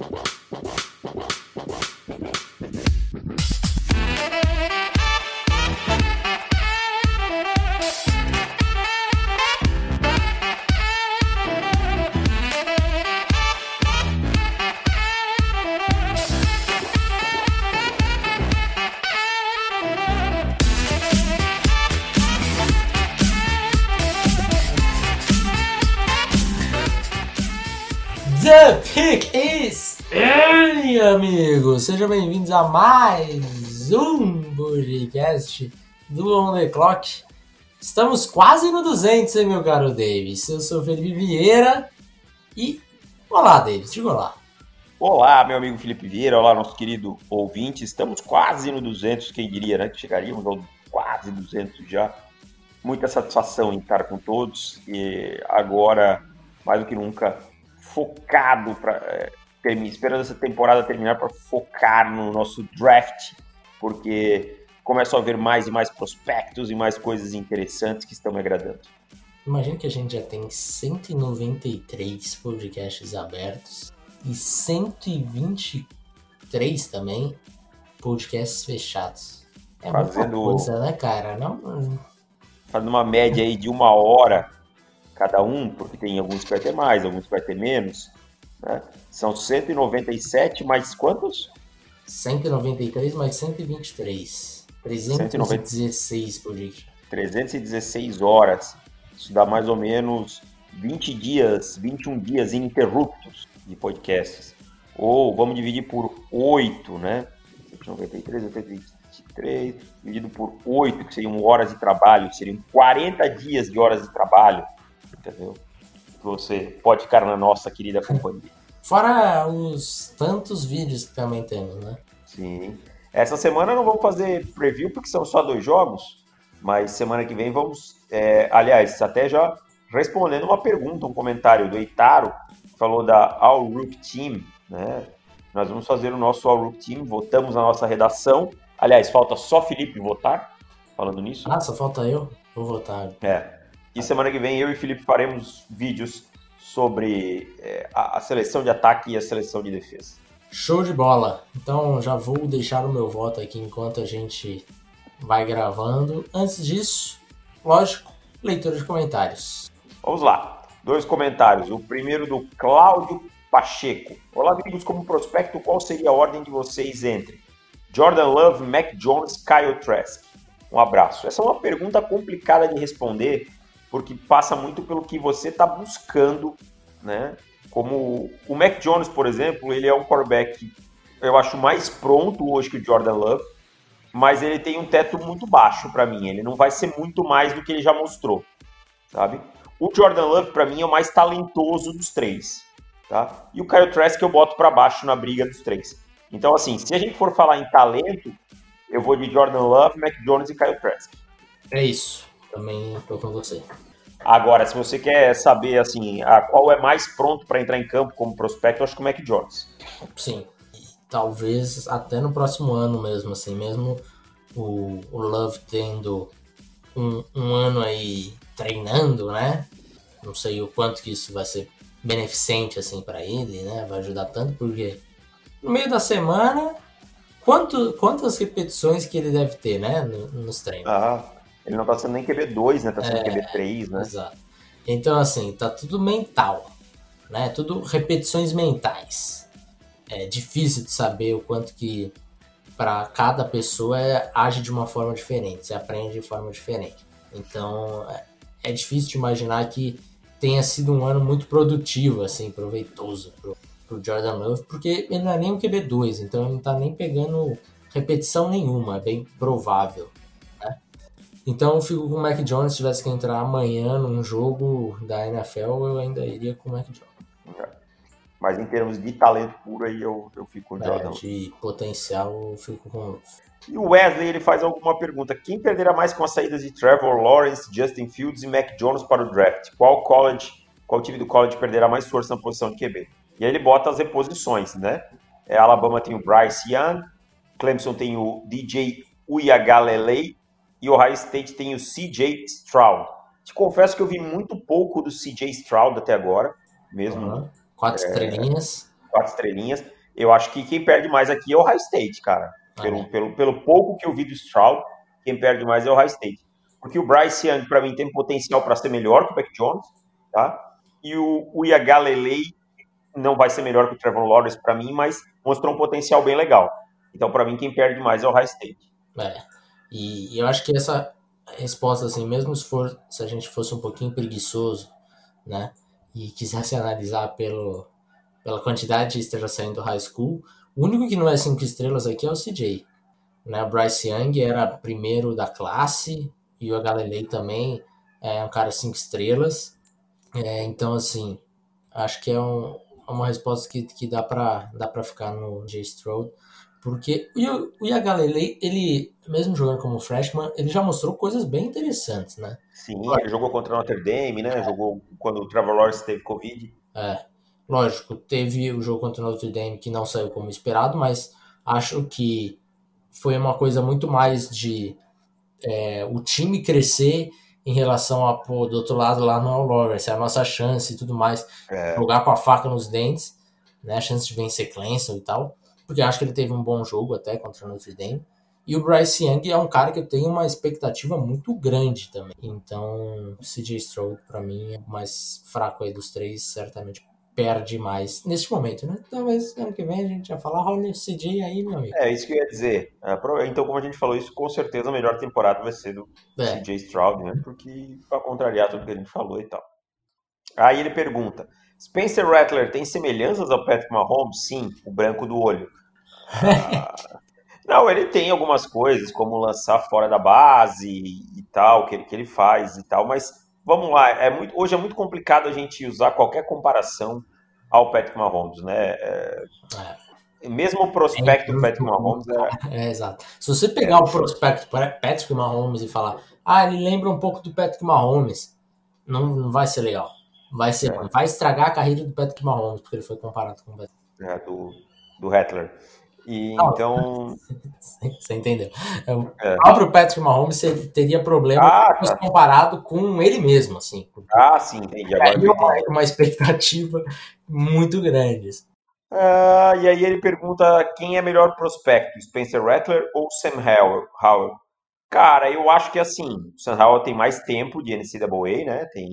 The Sejam bem-vindos a mais um podcast do On The Clock. Estamos quase no 200, hein, meu caro Davis? Eu sou Felipe Vieira e... Olá, Davis, diga olá. Olá, meu amigo Felipe Vieira, olá, nosso querido ouvinte. Estamos quase no 200, quem diria, né? Que chegaríamos ao quase 200 já. Muita satisfação em estar com todos e agora, mais do que nunca, focado para é, esperando essa temporada terminar para focar no nosso draft, porque começam a haver mais e mais prospectos e mais coisas interessantes que estão me agradando. Imagina que a gente já tem 193 podcasts abertos e 123 também podcasts fechados. É Fazendo... muita coisa, né, cara? Não... Fazendo uma média aí de uma hora cada um, porque tem alguns que vai ter mais, alguns que vai ter menos. Né? São 197 mais quantos? 193 mais 123. 316 por dia. 316 horas. Isso dá mais ou menos 20 dias, 21 dias ininterruptos de podcasts. Ou vamos dividir por 8, né? 193, 123, dividido por 8, que seriam horas de trabalho, seriam 40 dias de horas de trabalho entendeu? Você pode ficar na nossa querida companhia. Fora os tantos vídeos que também temos, né? Sim. Essa semana não vamos fazer preview porque são só dois jogos, mas semana que vem vamos. É, aliás, até já respondendo uma pergunta, um comentário do Eitaro, que falou da All Rook Team, né? Nós vamos fazer o nosso All Rook Team, votamos na nossa redação. Aliás, falta só Felipe votar, falando nisso. Ah, só falta eu? Vou votar. É. E semana que vem eu e Felipe faremos vídeos sobre é, a, a, seleção de ataque e a seleção de defesa. Show de bola! Então já vou deixar o meu voto aqui enquanto a gente vai gravando. Antes disso, lógico, leitura de comentários. Vamos lá. Dois comentários. O primeiro do Cláudio Pacheco. Olá, amigos. Como prospecto, qual seria a ordem de vocês entre Jordan Love, Mac Jones, Kyle Trask? Um abraço. Essa é uma pergunta complicada de responder, porque passa muito pelo que você está buscando, né? Como o Mac Jones, por exemplo, ele é um quarterback, eu acho mais pronto hoje que o Jordan Love, mas ele tem um teto muito baixo para mim. Ele não vai ser muito mais do que ele já mostrou, sabe? O Jordan Love para mim é o mais talentoso dos três, tá? E o Kyle Trask eu boto para baixo na briga dos três. Então assim, se a gente for falar em talento, eu vou de Jordan Love, Mac Jones e Kyle Trask. É isso. Também estou com você. Agora, se você quer saber assim, a qual é mais pronto para entrar em campo como prospecto, eu acho que o Mac Jones. Sim. talvez até no próximo ano mesmo, assim, mesmo o, o Love tendo um, um ano aí treinando, né? Não sei o quanto que isso vai ser beneficente assim para ele, né? Vai ajudar tanto porque no meio da semana, quanto, quantas repetições que ele deve ter, né? nos treinos. Ah, ele não tá sendo nem QB2, né? Tá sendo é, QB3, né? Exato. Então, assim, tá tudo mental, né? Tudo repetições mentais. É difícil de saber o quanto que para cada pessoa é, age de uma forma diferente, você aprende de forma diferente. Então, é, é difícil de imaginar que tenha sido um ano muito produtivo, assim, proveitoso pro, pro Jordan Love, porque ele não é nem um QB2, então ele não tá nem pegando repetição nenhuma, é bem provável. Então eu fico com o Mac Jones. Se tivesse que entrar amanhã num jogo da NFL, eu ainda iria com o Mac Jones. Mas em termos de talento puro, aí eu, eu fico com o é, Jordan. De potencial, eu fico com o E o Wesley ele faz alguma pergunta. Quem perderá mais com as saídas de Trevor Lawrence, Justin Fields e Mac Jones para o draft? Qual college, qual time do college perderá mais força na posição de QB? E aí ele bota as reposições, né? É, Alabama tem o Bryce Young, Clemson tem o DJ Uyagalelei, e o Ohio State tem o CJ Stroud. Te confesso que eu vi muito pouco do CJ Stroud até agora, mesmo. Uhum. Quatro é, estrelinhas. quatro estrelinhas. Eu acho que quem perde mais aqui é o High State, cara. Ah, pelo, é. pelo, pelo pouco que eu vi do Stroud, quem perde mais é o High State. Porque o Bryce Young, para mim, tem potencial para ser melhor que o Beck Jones, tá? E o, o Iagalelei não vai ser melhor que o Trevor Lawrence para mim, mas mostrou um potencial bem legal. Então, para mim, quem perde mais é o High State. É. E, e eu acho que essa resposta, assim, mesmo se, for, se a gente fosse um pouquinho preguiçoso, né? E quisesse analisar pelo, pela quantidade de estrelas saindo do high school, o único que não é cinco estrelas aqui é o CJ. Né? O Bryce Young era primeiro da classe e o Galilei também é um cara cinco estrelas. É, então, assim, acho que é um, uma resposta que, que dá para dá ficar no J. Stroud. Porque o, Yagalele, ele, mesmo jogando como freshman, ele já mostrou coisas bem interessantes, né? Sim, ele jogou contra o Notre Dame, né? É. Jogou quando o Trevor Lawrence teve Covid. É, lógico, teve o jogo contra o Notre Dame que não saiu como esperado, mas acho que foi uma coisa muito mais de é, o time crescer em relação a, pô, do outro lado lá no Lawrence, é a nossa chance e tudo mais, é. jogar com a faca nos dentes, né? A chance de vencer Clemson e tal porque acho que ele teve um bom jogo até contra o Notre Dame. E o Bryce Young é um cara que eu tenho uma expectativa muito grande também. Então, o CJ Stroud, para mim, é o mais fraco aí dos três, certamente perde mais neste momento, né? Talvez ano que vem a gente já falar, olha o CJ aí, meu amigo. É, isso que eu ia dizer. É, então, como a gente falou isso, com certeza a melhor temporada vai ser do é. CJ Stroud, né? Porque para contrariar tudo que a gente falou e tal. Aí ele pergunta: Spencer Rattler tem semelhanças ao Patrick Mahomes? Sim, o branco do olho. Ah, não, ele tem algumas coisas, como lançar fora da base e tal, que ele, que ele faz e tal, mas vamos lá, é muito, hoje é muito complicado a gente usar qualquer comparação ao Patrick Mahomes, né? É, é. Mesmo o prospecto do Patrick Mahomes é... é... Exato. Se você pegar o prospecto Patrick Mahomes e falar, ah, ele lembra um pouco do Patrick Mahomes, não, não vai ser legal. Vai ser, é. vai estragar a carreira do Patrick Mahomes, porque ele foi comparado com o Patrick. É, do, do Rattler. E Não, então. Você entendeu? É, o é. próprio Patrick Mahomes teria problema ah, tá. comparado com ele mesmo, assim. Ah, sim, entendi. Agora aí uma, uma expectativa muito grande. Assim. Ah, e aí ele pergunta quem é melhor prospecto, Spencer Rattler ou Sam Howell? Cara, eu acho que assim, o Sam Howell tem mais tempo de NCAA, né? Tem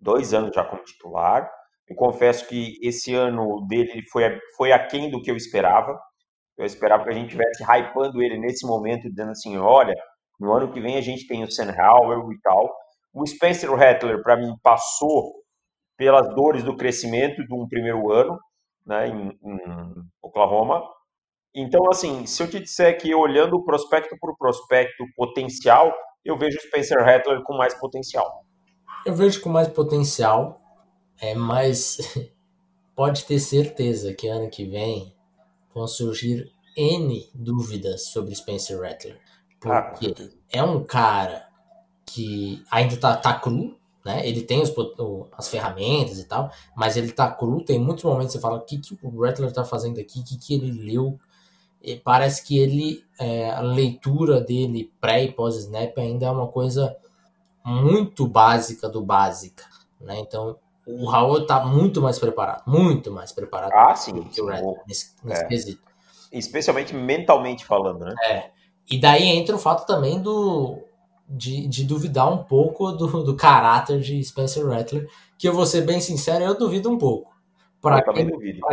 dois anos já como titular. Eu confesso que esse ano dele foi, foi aquém do que eu esperava. Eu esperava que a gente tivesse hypando ele nesse momento, dizendo assim, olha, no ano que vem a gente tem o Howell e tal. O Spencer Rattler, para mim, passou pelas dores do crescimento de um primeiro ano né, em, em Oklahoma. Então, assim, se eu te disser que olhando prospecto por prospecto potencial, eu vejo o Spencer Rattler com mais potencial. Eu vejo com mais potencial, é, mas pode ter certeza que ano que vem vão surgir N dúvidas sobre Spencer Rattler. Porque ah. é um cara que ainda tá, tá cru, né? Ele tem os, as ferramentas e tal, mas ele tá cru. Tem muitos momentos que você fala: o que, que o Rattler tá fazendo aqui? O que, que ele leu? E parece que ele, é, a leitura dele pré e pós-snap ainda é uma coisa muito básica do básica, né? Então o Raul tá muito mais preparado, muito mais preparado ah, sim, que o Red nesse, nesse é. quesito. Especialmente mentalmente falando, né? É. E daí entra o fato também do de, de duvidar um pouco do, do caráter de Spencer Rattler, que eu vou ser bem sincero, eu duvido um pouco. Para quem,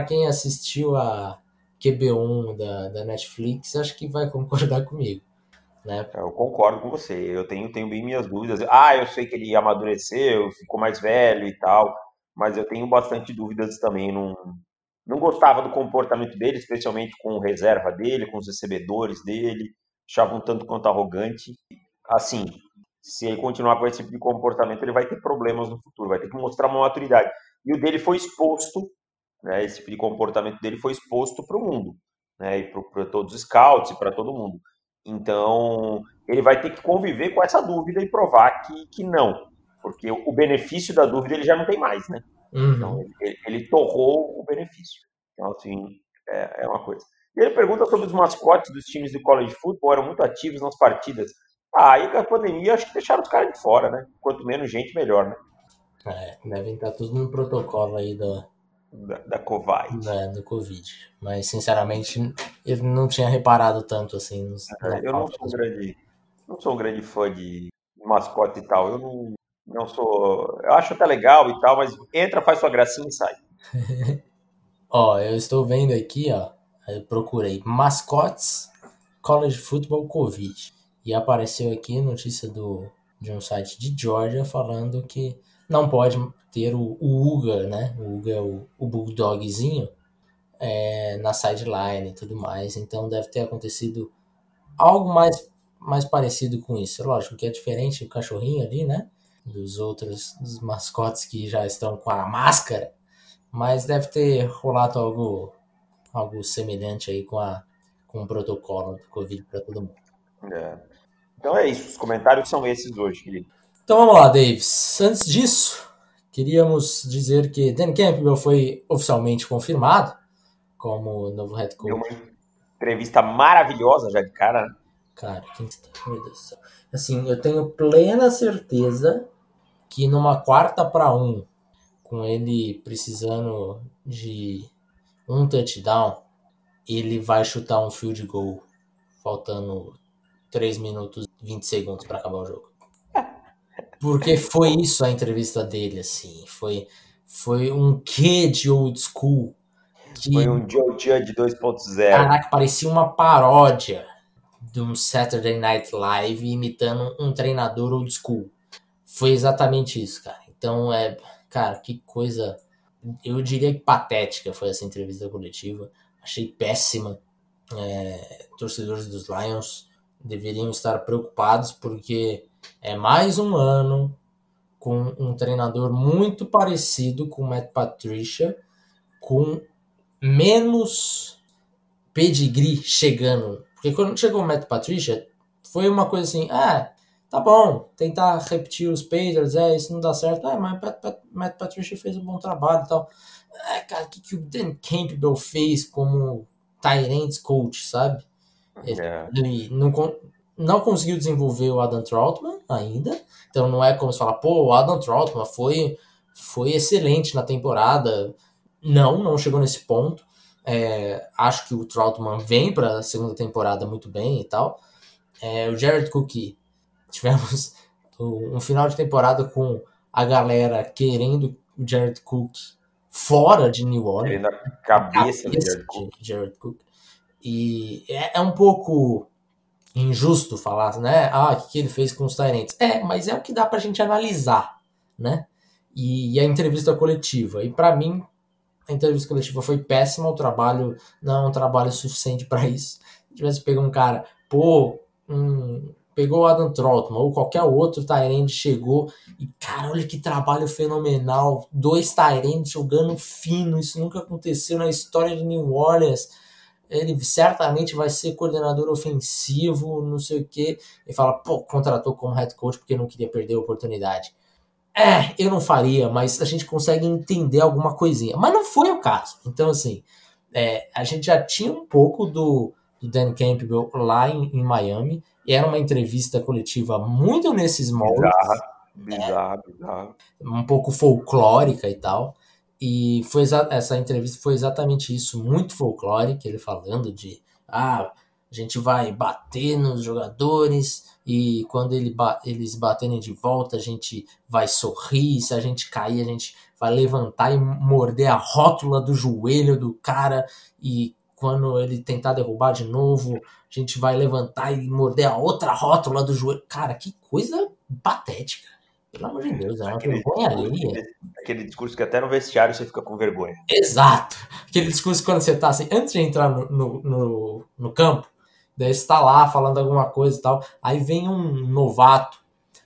quem assistiu a QB1 da, da Netflix, acho que vai concordar comigo. Né? Eu concordo com você. Eu tenho, tenho bem minhas dúvidas. Ah, eu sei que ele amadureceu, ficou mais velho e tal, mas eu tenho bastante dúvidas também. Não, não gostava do comportamento dele, especialmente com reserva dele, com os recebedores dele. Achava um tanto quanto arrogante. Assim, se ele continuar com esse tipo de comportamento, ele vai ter problemas no futuro, vai ter que mostrar uma maturidade. E o dele foi exposto, né, esse tipo de comportamento dele foi exposto para o mundo, né, e para todos os scouts e para todo mundo. Então, ele vai ter que conviver com essa dúvida e provar que, que não, porque o benefício da dúvida ele já não tem mais, né? Uhum. Então, ele, ele, torrou o benefício. Então, assim, é, é, uma coisa. E ele pergunta sobre os mascotes dos times do college football, eram muito ativos nas partidas. Ah, aí com a pandemia, acho que deixaram os caras de fora, né? Quanto menos gente, melhor, né? É, devem estar tudo no protocolo aí do, da, da Covid. É, do Covid. Mas, sinceramente, eu não tinha reparado tanto assim. Nos, é, eu não sou, um grande, não sou um grande fã de mascote e tal. Eu não, não sou. Eu acho até legal e tal, mas entra, faz sua gracinha e sai. ó, eu estou vendo aqui, ó. Eu procurei mascotes college football Covid. E apareceu aqui notícia do, de um site de Georgia falando que não pode ter o, o Uga, né? O Uga é o, o bulldogzinho é, na sideline e tudo mais. Então deve ter acontecido algo mais, mais parecido com isso. Lógico que é diferente o cachorrinho ali, né? Dos outros dos mascotes que já estão com a máscara. Mas deve ter rolado algo, algo semelhante aí com, a, com o protocolo do Covid para todo mundo. É. Então é isso. Os comentários são esses hoje, querido. Então vamos lá, Davis. Antes disso, Queríamos dizer que Dan Campbell foi oficialmente confirmado como novo head coach. Deu uma entrevista maravilhosa já de cara. Né? Cara, quem está? Meu Deus do céu. Assim, eu tenho plena certeza que numa quarta para um, com ele precisando de um touchdown, ele vai chutar um field goal faltando 3 minutos e 20 segundos para acabar o jogo. Porque foi isso a entrevista dele, assim. Foi, foi um quê de old school. Que, foi um Joe Judge 2.0. Caraca, parecia uma paródia de um Saturday Night Live imitando um treinador old school. Foi exatamente isso, cara. Então, é, cara, que coisa. Eu diria que patética foi essa entrevista coletiva. Achei péssima. É, torcedores dos Lions deveriam estar preocupados porque é mais um ano com um treinador muito parecido com o Matt Patricia, com menos pedigree chegando. Porque quando chegou o Matt Patricia, foi uma coisa assim, ah, tá bom, tentar repetir os Patriots, é, isso não dá certo, é, mas Matt Patricia fez um bom trabalho e tal. É, cara, o que, que o Dan Campbell fez como Tyrants coach, sabe? Ele, é. ele não, não conseguiu desenvolver o Adam Troutman ainda. Então não é como se falar, pô, o Adam Troutman foi, foi excelente na temporada. Não, não chegou nesse ponto. É, acho que o Troutman vem para a segunda temporada muito bem e tal. É, o Jared Cook, tivemos um final de temporada com a galera querendo o Jared Cook fora de New Orleans. Na cabeça, cabeça do Jared Cook. Jared Cook. E é, é um pouco injusto falar, né? Ah, o que ele fez com os Tyrants? É, mas é o que dá pra gente analisar, né? E, e a entrevista coletiva. E para mim, a entrevista coletiva foi péssima, o trabalho não é um trabalho suficiente para isso. Se tivesse pegado um cara, pô, um, pegou o Adam Trotman ou qualquer outro Tyrant chegou e, cara, olha que trabalho fenomenal. Dois Tyrants jogando fino, isso nunca aconteceu na história de New Orleans ele certamente vai ser coordenador ofensivo, não sei o quê. E fala, pô, contratou como head coach porque não queria perder a oportunidade. É, eu não faria, mas a gente consegue entender alguma coisinha. Mas não foi o caso. Então, assim, é, a gente já tinha um pouco do, do Dan Campbell lá em, em, Miami, era uma entrevista coletiva muito nesses moldes. Bizarra, bizarra, é, bizarra. Um pouco folclórica e tal. E foi essa entrevista foi exatamente isso, muito folclórica, ele falando de ah, a gente vai bater nos jogadores e quando ele, eles baterem de volta, a gente vai sorrir, se a gente cair, a gente vai levantar e morder a rótula do joelho do cara e quando ele tentar derrubar de novo, a gente vai levantar e morder a outra rótula do joelho. Cara, que coisa patética. Pelo amor de Deus, é uma aquele, vergonha alheia. Aquele discurso que até no vestiário você fica com vergonha. Exato. Aquele discurso quando você tá assim, antes de entrar no, no, no, no campo, daí você tá lá falando alguma coisa e tal, aí vem um novato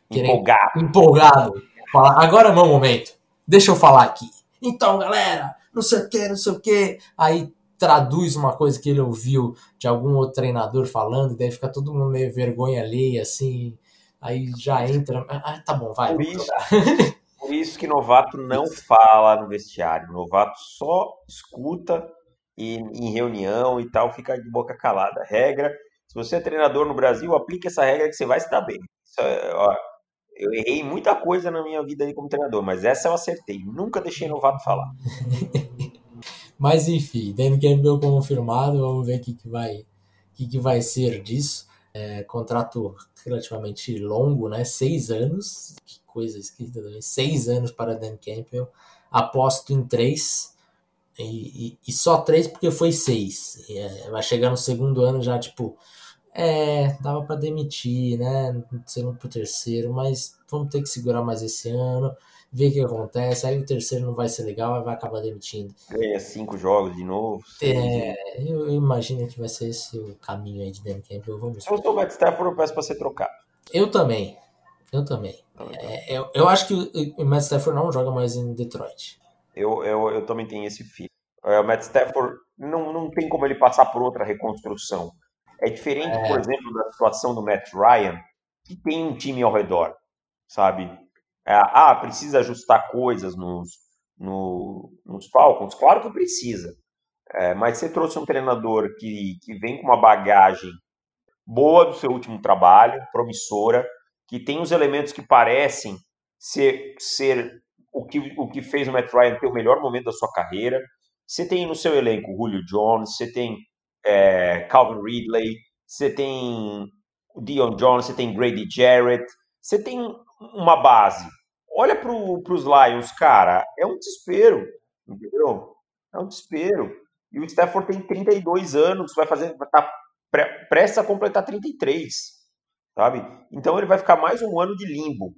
empolgado. empolgado falar, agora é o meu momento, deixa eu falar aqui. Então, galera, não sei o que, não sei o que. Aí traduz uma coisa que ele ouviu de algum outro treinador falando, daí fica todo mundo meio vergonha alheia, assim, Aí já entra. Ah, tá bom, vai. Por isso, por isso que novato não fala no vestiário. Novato só escuta e, em reunião e tal, fica de boca calada. Regra. Se você é treinador no Brasil, aplique essa regra que você vai se dar bem. É, ó, eu errei muita coisa na minha vida aí como treinador, mas essa eu acertei. Nunca deixei novato falar. Mas enfim, Dan Campbell confirmado, vamos ver o que, que, vai, que, que vai ser disso. É, contrato relativamente longo, né? Seis anos, que coisa esquisita também. Seis anos para Dan Campbell. Aposto em três. E, e, e só três porque foi seis. É, vai chegar no segundo ano já, tipo, é, dava para demitir, né? Segundo pro terceiro, mas vamos ter que segurar mais esse ano, ver o que acontece. Aí o terceiro não vai ser legal, vai acabar demitindo. Ganha cinco jogos de novo. É, eu, imagino que vai ser esse o caminho aí de Dan Campbell. Vamos Se eu sou o Matt Stafford, eu peço pra ser trocado. Eu também. Eu também. É, eu, eu acho que o, o Matt Stafford não joga mais em Detroit. Eu, eu, eu também tenho esse filho. É, o Matt Stafford não, não tem como ele passar por outra reconstrução. É diferente, é. por exemplo, da situação do Matt Ryan, que tem um time ao redor, sabe? É, ah, precisa ajustar coisas nos, no, nos Falcons? Claro que precisa. É, mas você trouxe um treinador que, que vem com uma bagagem boa do seu último trabalho, promissora, que tem os elementos que parecem ser, ser o, que, o que fez o Matt Ryan ter o melhor momento da sua carreira. Você tem no seu elenco Julio Jones, você tem é, Calvin Ridley, você tem Dion Jones, você tem Grady Jarrett, você tem uma base. Olha para os Lions, cara, é um desespero, entendeu? É um desespero. E o Stafford tem 32 anos, vai fazer, tá prestes a completar 33, sabe? Então ele vai ficar mais um ano de limbo.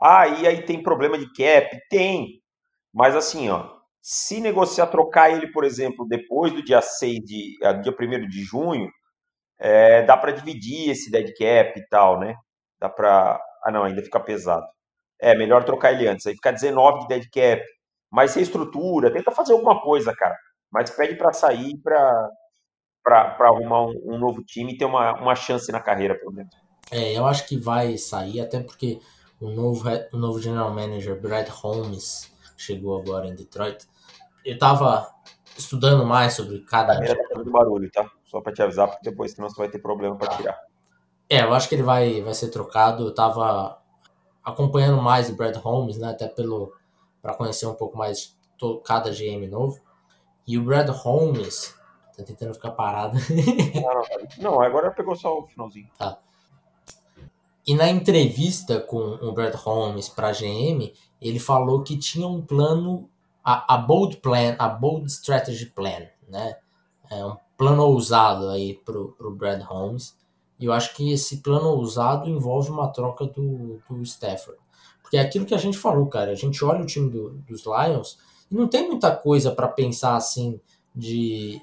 Ah, e aí tem problema de cap? Tem. Mas assim, ó, se negociar trocar ele, por exemplo, depois do dia 6 de ah, dia 1 de junho, é, dá para dividir esse dead cap e tal, né? Dá para Ah, não, ainda fica pesado. É, melhor trocar ele antes. Aí fica 19 de dead cap. Mas reestrutura, tenta fazer alguma coisa, cara. Mas pede para sair para para arrumar um, um, novo time e ter uma, uma chance na carreira, pelo menos. É, eu acho que vai sair, até porque o novo, o novo general manager, Brad Holmes, chegou agora em Detroit eu tava estudando mais sobre cada. Tá fazendo barulho, tá? Só para te avisar, porque depois senão você vai ter problema para tirar. É, eu acho que ele vai, vai ser trocado. Eu tava acompanhando mais o Brad Holmes, né? Até pelo para conhecer um pouco mais cada GM novo. E o Brad Holmes tá tentando ficar parado. não, não, agora pegou só o finalzinho. Tá. E na entrevista com o Brad Holmes para a GM, ele falou que tinha um plano a, a bold plan, a bold strategy plan, né? É um plano ousado aí pro, pro Brad Holmes. E eu acho que esse plano ousado envolve uma troca do, do Stafford. Porque é aquilo que a gente falou, cara. A gente olha o time do, dos Lions e não tem muita coisa para pensar assim de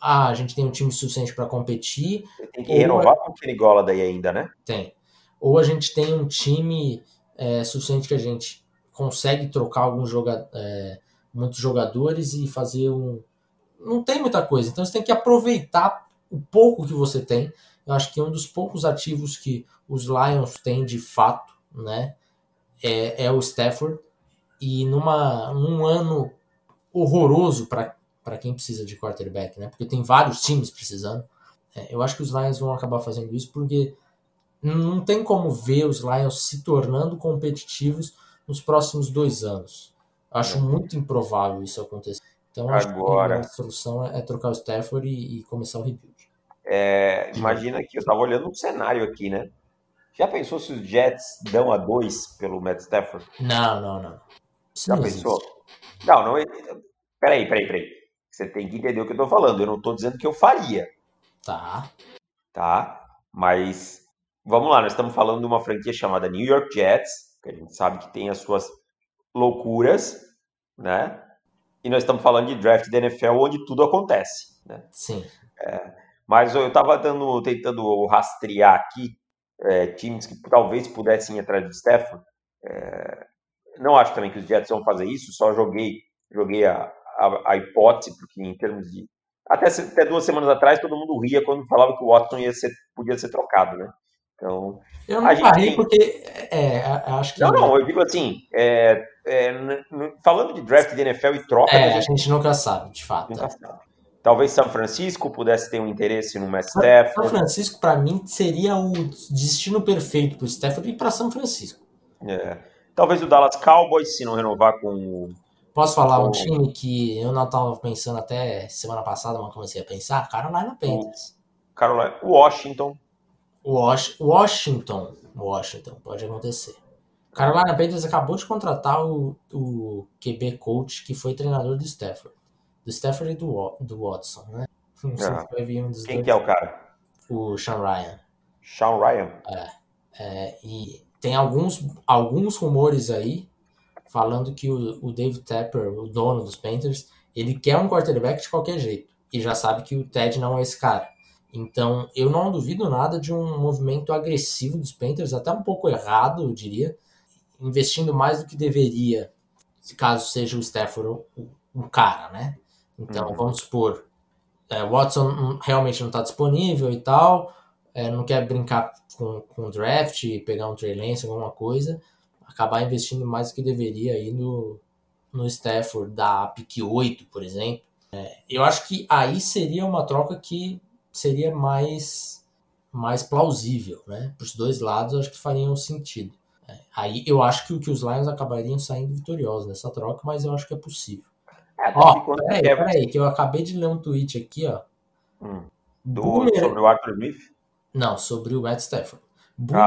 ah, a gente tem um time suficiente para competir. Tem que renovar com o Kenny daí ainda, né? Tem. Ou a gente tem um time é, suficiente que a gente consegue trocar alguns jogadores. É, muitos jogadores e fazer um. Não tem muita coisa, então você tem que aproveitar o pouco que você tem. Eu acho que um dos poucos ativos que os Lions têm de fato, né, é, é o Stafford. E numa um ano horroroso para quem precisa de quarterback, né? Porque tem vários times precisando. É, eu acho que os Lions vão acabar fazendo isso porque não tem como ver os Lions se tornando competitivos nos próximos dois anos. Acho é. muito improvável isso acontecer. Então, acho Agora, que a solução é, é trocar o Stafford e, e começar o rebuild. É, imagina que eu estava olhando um cenário aqui, né? Já pensou se os Jets dão a dois pelo Matt Stafford? Não, não, não. Isso Já não pensou? Existe. Não, não. Peraí, peraí, peraí. Você tem que entender o que eu tô falando. Eu não tô dizendo que eu faria. Tá. Tá. Mas vamos lá, nós estamos falando de uma franquia chamada New York Jets, que a gente sabe que tem as suas loucuras, né? E nós estamos falando de draft da NFL onde tudo acontece, né? Sim. É, mas eu estava dando, tentando rastrear aqui é, times que talvez pudessem ir atrás do Stafford. É, não acho também que os Jets vão fazer isso, só joguei, joguei a, a, a hipótese, porque em termos de. Até, até duas semanas atrás todo mundo ria quando falava que o Watson ia ser, podia ser trocado, né? Então. Eu não parei tem... porque. É, acho que. Não, não, eu digo assim. É, é, falando de draft de NFL e troca. É, a gente nunca sabe, de fato. Nunca sabe. Talvez São Francisco pudesse ter um interesse no Stafford. São Francisco, para mim, seria o destino perfeito para o Stafford ir para São Francisco. É. Talvez o Dallas Cowboys, se não renovar com o, Posso falar um Bom. time que eu não estava pensando até semana passada, mas comecei a pensar? Carolina Panthers. Carolina, Washington. Wash- Washington. Washington, pode acontecer. Carolina Panthers acabou de contratar o, o QB coach que foi treinador do Stafford. Do Stafford e do, do Watson, né? Não sei Ah. se vai vir um dos Quem dois. que é o cara? O Sean Ryan. Sean Ryan. É, e tem alguns, alguns rumores aí falando que o, o Dave Tapper, o dono dos Panthers, ele quer um quarterback de qualquer jeito. E já sabe que o Ted não é esse cara. Então, eu não duvido nada de um movimento agressivo dos Panthers, até um pouco errado, eu diria, investindo mais do que deveria, caso seja o Stafford o, o cara, né? Então, Uhum. vamos supor, é, Watson realmente não está disponível e tal, é, não quer brincar com, com draft, pegar um Trey Lance, alguma coisa, acabar investindo mais do que deveria aí no, no Stafford da pick 8, por exemplo. É, eu acho que aí seria uma troca que seria mais, mais plausível, né? Para os dois lados, eu acho que fariam sentido. É, aí eu acho que, que os Lions acabariam saindo vitoriosos nessa troca, mas eu acho que é possível. É, Ó, peraí, quer- peraí, que eu acabei de ler um tweet aqui, ó. Hum, do, Boomer- sobre o Arthur Smith. Não, sobre o Matt Stafford. Ah,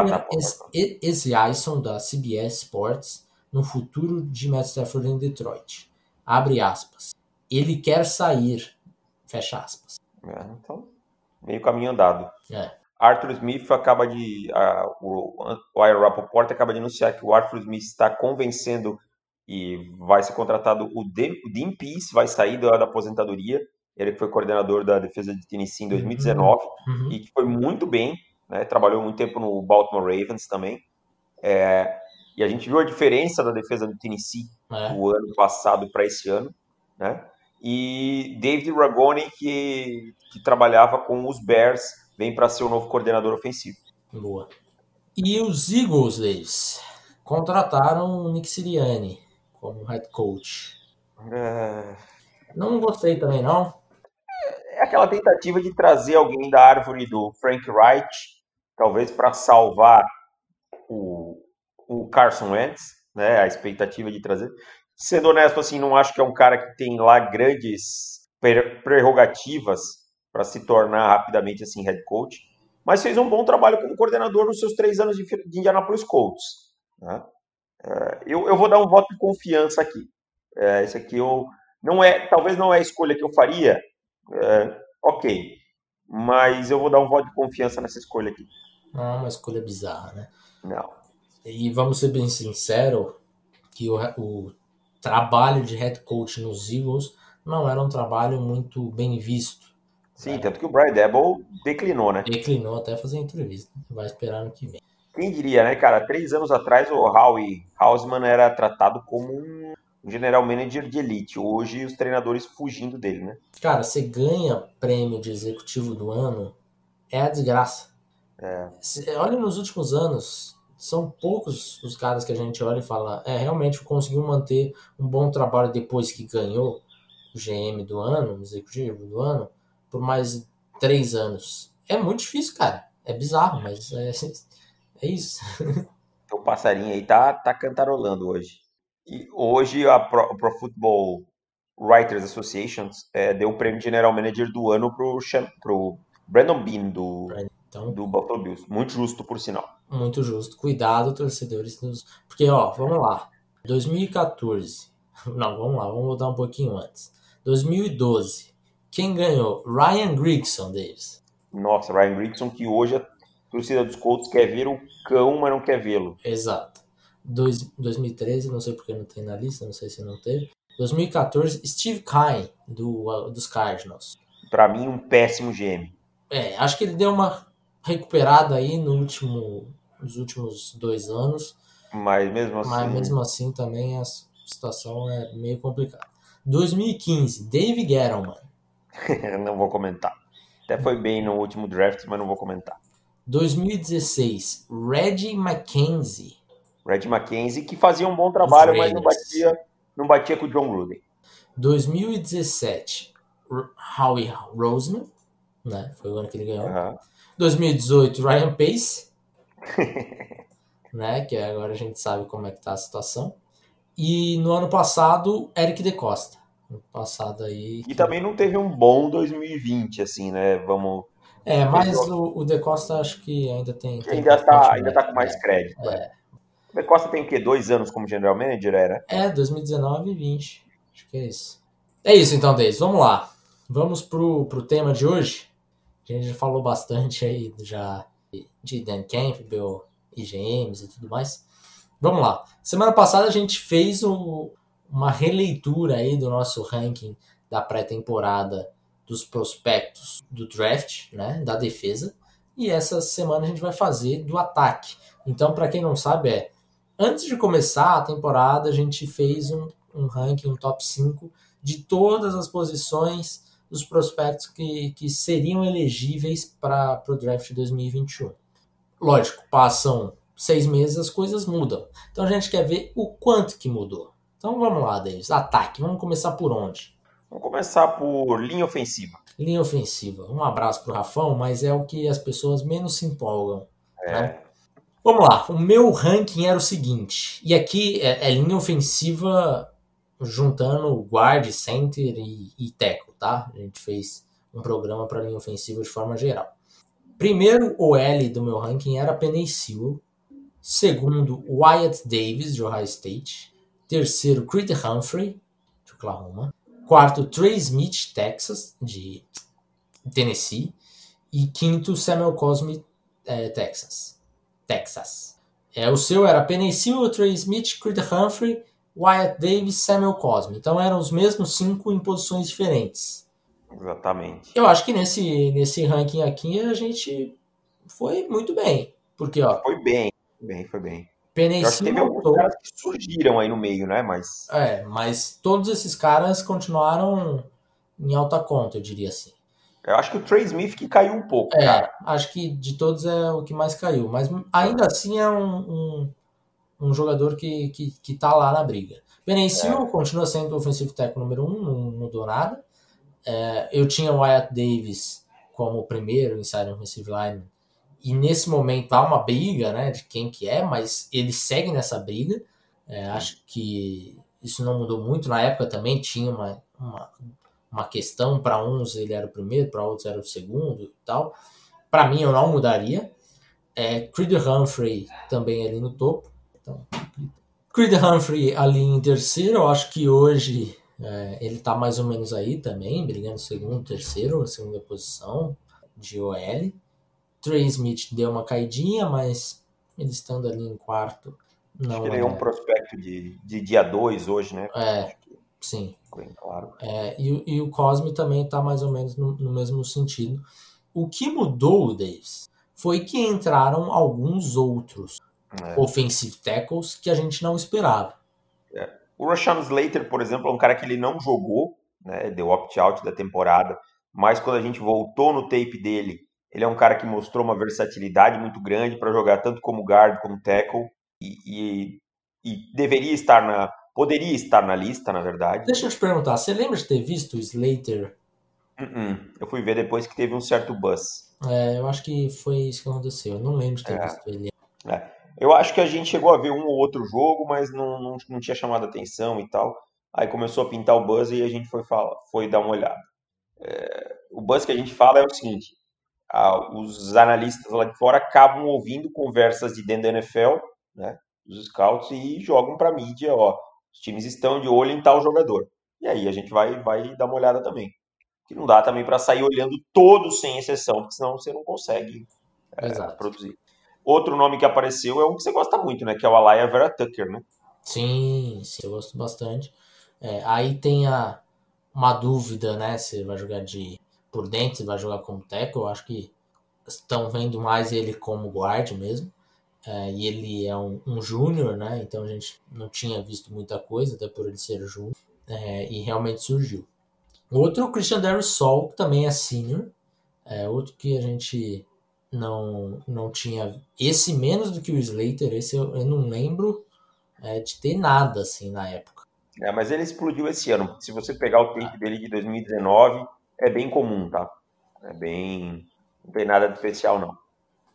Boomer tá Es- tá Esiason, da CBS Sports, no futuro de Matt Stafford em Detroit. Abre aspas. Ele quer sair. Fecha aspas. É, então, meio caminho andado. É. Arthur Smith acaba de. a- o, o Aaron Rappaport acaba de anunciar que o Arthur Smith está convencendo e vai ser contratado. O Dean, o Dean Pease vai sair da, da aposentadoria. Ele que foi coordenador da defesa de Tennessee em 2019 Uhum. e que foi muito bem, né? Trabalhou muito tempo no Baltimore Ravens também. É, e a gente viu a diferença da defesa do Tennessee É. do ano passado para esse ano, né? E David Ragone, que, que trabalhava com os Bears, vem para ser o novo coordenador ofensivo. Boa. E os Eagles, Davis, contrataram o Nick Sirianni como head coach. É, Não gostei também, não. é aquela tentativa de trazer alguém da árvore do Frank Wright, talvez para salvar o, o Carson Wentz, né? A expectativa de trazer. Sendo honesto, assim, não acho que é um cara que tem lá grandes pre- prerrogativas para se tornar rapidamente assim head coach, mas fez um bom trabalho como coordenador nos seus três anos de, de Indianapolis Colts. né? É, eu, eu vou dar um voto de confiança aqui. É, esse aqui eu não é, talvez não é a escolha que eu faria, é, ok. Mas eu vou dar um voto de confiança nessa escolha aqui. Não é uma escolha bizarra, né? Não. E vamos ser bem sinceros que o, o trabalho de head coach nos Eagles não era um trabalho muito bem visto. Sim, tanto que o Brian Debo declinou, né? Declinou até fazer entrevista. Vai esperar no que vem. Quem diria, né, cara? Três anos atrás o Howie Hausman era tratado como um general manager de elite. Hoje os treinadores fugindo dele, né? Cara, você ganha prêmio de executivo do ano, é a desgraça. É. Olha nos últimos anos, são poucos os caras que a gente olha e fala, é, realmente conseguiu manter um bom trabalho depois que ganhou o GM do ano, o executivo do ano, por mais três anos. É muito difícil, cara. É bizarro, mas é, é isso. O passarinho aí tá, tá cantarolando hoje. E hoje a Pro, Pro Football Writers Association é, deu o prêmio de General Manager do ano pro, pro Brandon Bean do, Então, do Buffalo Bills. Muito justo, por sinal. muito justo. Cuidado, torcedores. Porque, ó, vamos lá. 2014. Não, vamos lá, vamos voltar um pouquinho antes. 2012. Quem ganhou? Ryan Grigson, Davis. Nossa, Ryan Grigson, que hoje a torcida dos Colts quer ver o cão, mas não quer vê-lo. Exato. Dois, 2013, não sei porque não tem na lista, não sei se não teve. 2014, Steve Kine, do, uh, dos Cardinals. Pra mim, um péssimo GM. É, acho que ele deu uma recuperada aí no último, nos últimos dois anos, Mas mesmo assim. mas mesmo assim também a situação é meio complicada. 2015, Dave Gettleman. não vou comentar. Até foi bem no último draft, mas não vou comentar. 2016, Reggie McKenzie. Red Mackenzie, que fazia um bom trabalho, mas não batia, não batia com o John Gruden. 2017, R- Howie Roseman, né? Foi o ano que ele ganhou. Aham. 2018, Ryan Pace, né? Que agora a gente sabe como é que tá a situação. E no ano passado, Eric de Costa. No passado aí. E também não teve um bom 2020, assim, né? Vamos. É, mas o, o De Costa acho que ainda tem. tem ainda, tá, ainda tá com mais é, crédito. É. né? O De Costa tem o quê? Dois anos como general manager, era? É, 2019 e 20. Acho que é isso. É isso então, Deis. Vamos lá. Vamos pro, pro tema de hoje. A gente já falou bastante aí já de Dan Campbell, IGMs e tudo mais. Vamos lá. Semana passada a gente fez o, uma releitura aí do nosso ranking da pré-temporada dos prospectos do draft, né, da defesa. E essa semana a gente vai fazer do ataque. Então, para quem não sabe, é antes de começar a temporada, a gente fez um, um ranking, um top 5 de todas as posições dos prospectos que, que seriam elegíveis para o draft 2021. Lógico, passam seis meses, as coisas mudam. Então a gente quer ver o quanto que mudou. Então vamos lá, Davis. Ataque. Vamos começar por onde? Vamos começar por linha ofensiva. Linha ofensiva. Um abraço pro Rafão, mas é o que as pessoas menos se empolgam. É. Né? Vamos lá. O meu ranking era o seguinte. E aqui é, é linha ofensiva juntando guard, center e, e tackle, tá? A gente fez um programa para linha ofensiva de forma geral. Primeiro OL do meu ranking era Penny Sewell. Segundo, Wyatt Davis, de Ohio State. Terceiro, Creed Humphrey, de Oklahoma. Quarto, Trey Smith, Texas, de Tennessee. E quinto, Samuel Cosme, é, Texas. Texas. É, o seu era Sewell, Trey Smith, Creed Humphrey, Wyatt Davis, Samuel Cosme. Então eram os mesmos cinco em posições diferentes. Exatamente. Eu acho que nesse, nesse ranking aqui a gente foi muito bem. Porque, ó, Foi bem, bem, foi bem. Que teve alguns caras que surgiram aí no meio, né? Mas É, mas todos esses caras continuaram em alta conta, eu diria assim. eu acho que o Trey Smith que caiu um pouco, É, cara. acho que de todos é o que mais caiu, mas ainda assim é um, um, um jogador que, que, que tá lá na briga. Benecio continua sendo o ofensivo técnico número um, não mudou nada. É, eu tinha o Wyatt Davis como o primeiro inside offensive line, e nesse momento há uma briga né, de quem que é, mas ele segue nessa briga. É, acho que isso não mudou muito. Na época também tinha uma, uma, uma questão, para uns ele era o primeiro, para outros era o segundo e tal. Para mim eu não mudaria. É, Creed Humphrey também ali no topo. Então, Creed Humphrey ali em terceiro, eu acho que hoje é, ele tá mais ou menos aí também, brigando segundo, terceiro, segunda posição de OL. Trey Smith deu uma caidinha, mas ele estando ali em quarto, Acho não que ele é um prospecto de, de dia 2 hoje, né? É, sim. Bem claro. É, e, o- e o Cosme também está mais ou menos no, no mesmo sentido. O que mudou, Davis, foi que entraram alguns outros É. offensive tackles que a gente não esperava. O Rashawn Slater, por exemplo, é um cara que ele não jogou, né? Deu opt-out da temporada, mas quando a gente voltou no tape dele, ele é um cara que mostrou uma versatilidade muito grande para jogar tanto como guard como tackle e, e, e deveria estar na, poderia estar na lista, na verdade. Deixa eu te perguntar, você lembra de ter visto o Slater? Uh-uh. Eu fui ver depois que teve um certo buzz. É, eu acho que foi isso que aconteceu. Eu não lembro de ter É. visto ele. Eu acho que a gente chegou a ver um ou outro jogo, mas não, não, não tinha chamado atenção e tal. Aí começou a pintar o buzz e a gente foi, falar, foi dar uma olhada. É, o buzz que a gente fala é o seguinte: ah, os analistas lá de fora acabam ouvindo conversas de dentro da NFL, né, dos scouts, e jogam para mídia: ó, os times estão de olho em tal jogador. E aí a gente vai, vai dar uma olhada também. Que não dá também para sair olhando todos sem exceção, porque senão você não consegue é, produzir. Outro nome que apareceu é um que você gosta muito, né? Que é o Alaya Vera Tucker, né? Sim, sim, eu gosto bastante. É, aí tem a, uma dúvida, né? Se vai jogar de por dentro, se vai jogar como tackle. Eu acho que estão vendo mais ele como guard mesmo. É, e ele é um, um júnior, né? Então a gente não tinha visto muita coisa, até por ele ser júnior. É, e realmente surgiu. Outro, Christian Darius Sol, que também é senior. É outro que a gente não, não tinha. Esse menos do que o Slater, esse eu, eu não lembro é, de ter nada assim na época. É, mas ele explodiu esse ano. Se você pegar o tape dele de 2019, é bem comum, tá? É bem. Não tem nada de especial, não.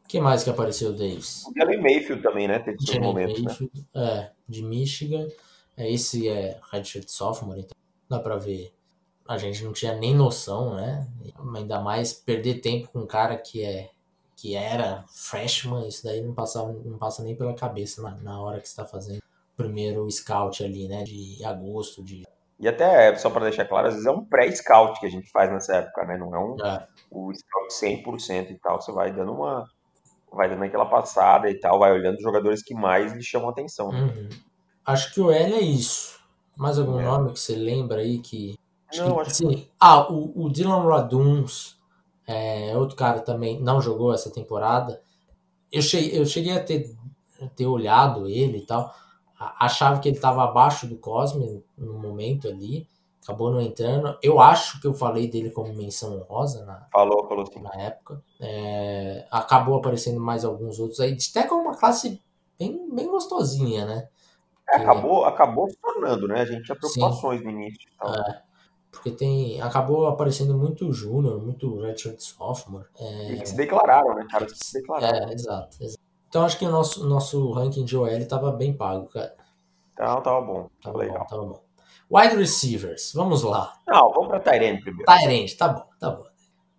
que mais que apareceu, Davis? O Jalen Mayfield também, né? Teve seus momentos, né? Mayfield, é, de Michigan. É, esse é redshirt sophomore, então dá pra ver. A gente não tinha nem noção, né? Ainda mais perder tempo com um cara que é que era freshman, isso daí não passa, não passa nem pela cabeça na, na hora que está fazendo o primeiro scout ali, né? De agosto, de e até, só para deixar claro, às vezes é um pré-scout que a gente faz nessa época, né? Não é um é. o scout 100% e tal. Você vai dando uma. Vai dando aquela passada e tal, vai olhando os jogadores que mais lhe chamam atenção. Né? Uhum. Acho que o L é isso. Mais algum é. nome que você lembra aí que. Acho não, que, acho sim. Que... Ah, o, o Dylan Raduns, é, outro cara também, não jogou essa temporada. Eu cheguei, eu cheguei a ter, a ter olhado ele e tal achava que ele estava abaixo do Cosme no momento ali, acabou não entrando. Eu acho que eu falei dele como menção honrosa na, falou, falou sim. na época. É, acabou aparecendo mais alguns outros aí. Até com uma classe bem, bem gostosinha, né? É, acabou, acabou se tornando, né? A gente tinha preocupações sim. no início. É, porque tem, acabou aparecendo muito Júnior, muito Redshirt Sophomore. É, e que se declararam, né? Cara, que se declararam. É, exato, exato. Então acho que o nosso, nosso ranking de OL estava bem pago, cara. Não, tava bom. Tava, legal. Bom, tava bom. Wide receivers, vamos lá. Não, vamos para Tyrande primeiro. Tyrande, tá bom, tá bom.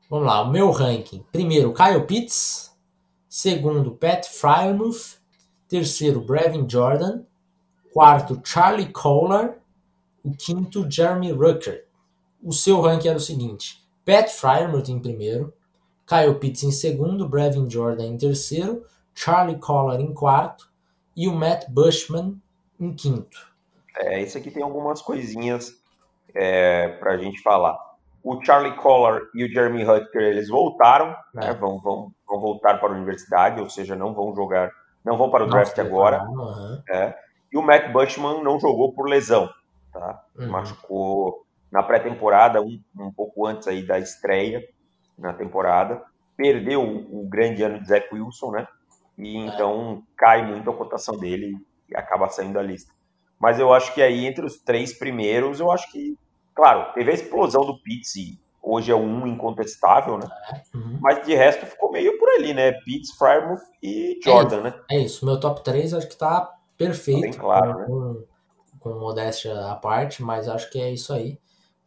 Vamos lá, o meu ranking. Primeiro, Kyle Pitts. Segundo, Pat Fryermuth. Terceiro, Brevin Jordan. Quarto, Charlie Kohler. O quinto, Jeremy Rucker. O seu ranking era o seguinte: Pat Fryermuth em primeiro, Kyle Pitts em segundo, Brevin Jordan em terceiro, Charlie Collar em quarto e o Matt Bushman em quinto. É, esse aqui tem algumas coisinhas é, para a gente falar. O Charlie Collar e o Jeremy Hutker, eles voltaram, né, é. vão, vão, vão voltar para a universidade, ou seja, não vão jogar, não vão para o draft agora. Uhum. É, e o Matt Bushman não jogou por lesão, tá? Uhum. Machucou na pré-temporada, um, um pouco antes aí da estreia na temporada. Perdeu o, o grande ano de Zach Wilson, né? E então cai muito a cotação dele e acaba saindo da lista. Mas eu acho que aí, entre os três primeiros, eu acho que, claro, teve a explosão do Pitts e hoje é um incontestável, né? Uhum. Mas de resto ficou meio por ali, né? Pitts, Frymouth e Jordan, é, né? É isso, meu top 3 acho que tá perfeito. Tá bem claro, né? com, né? Com, modéstia à parte, mas acho que é isso aí.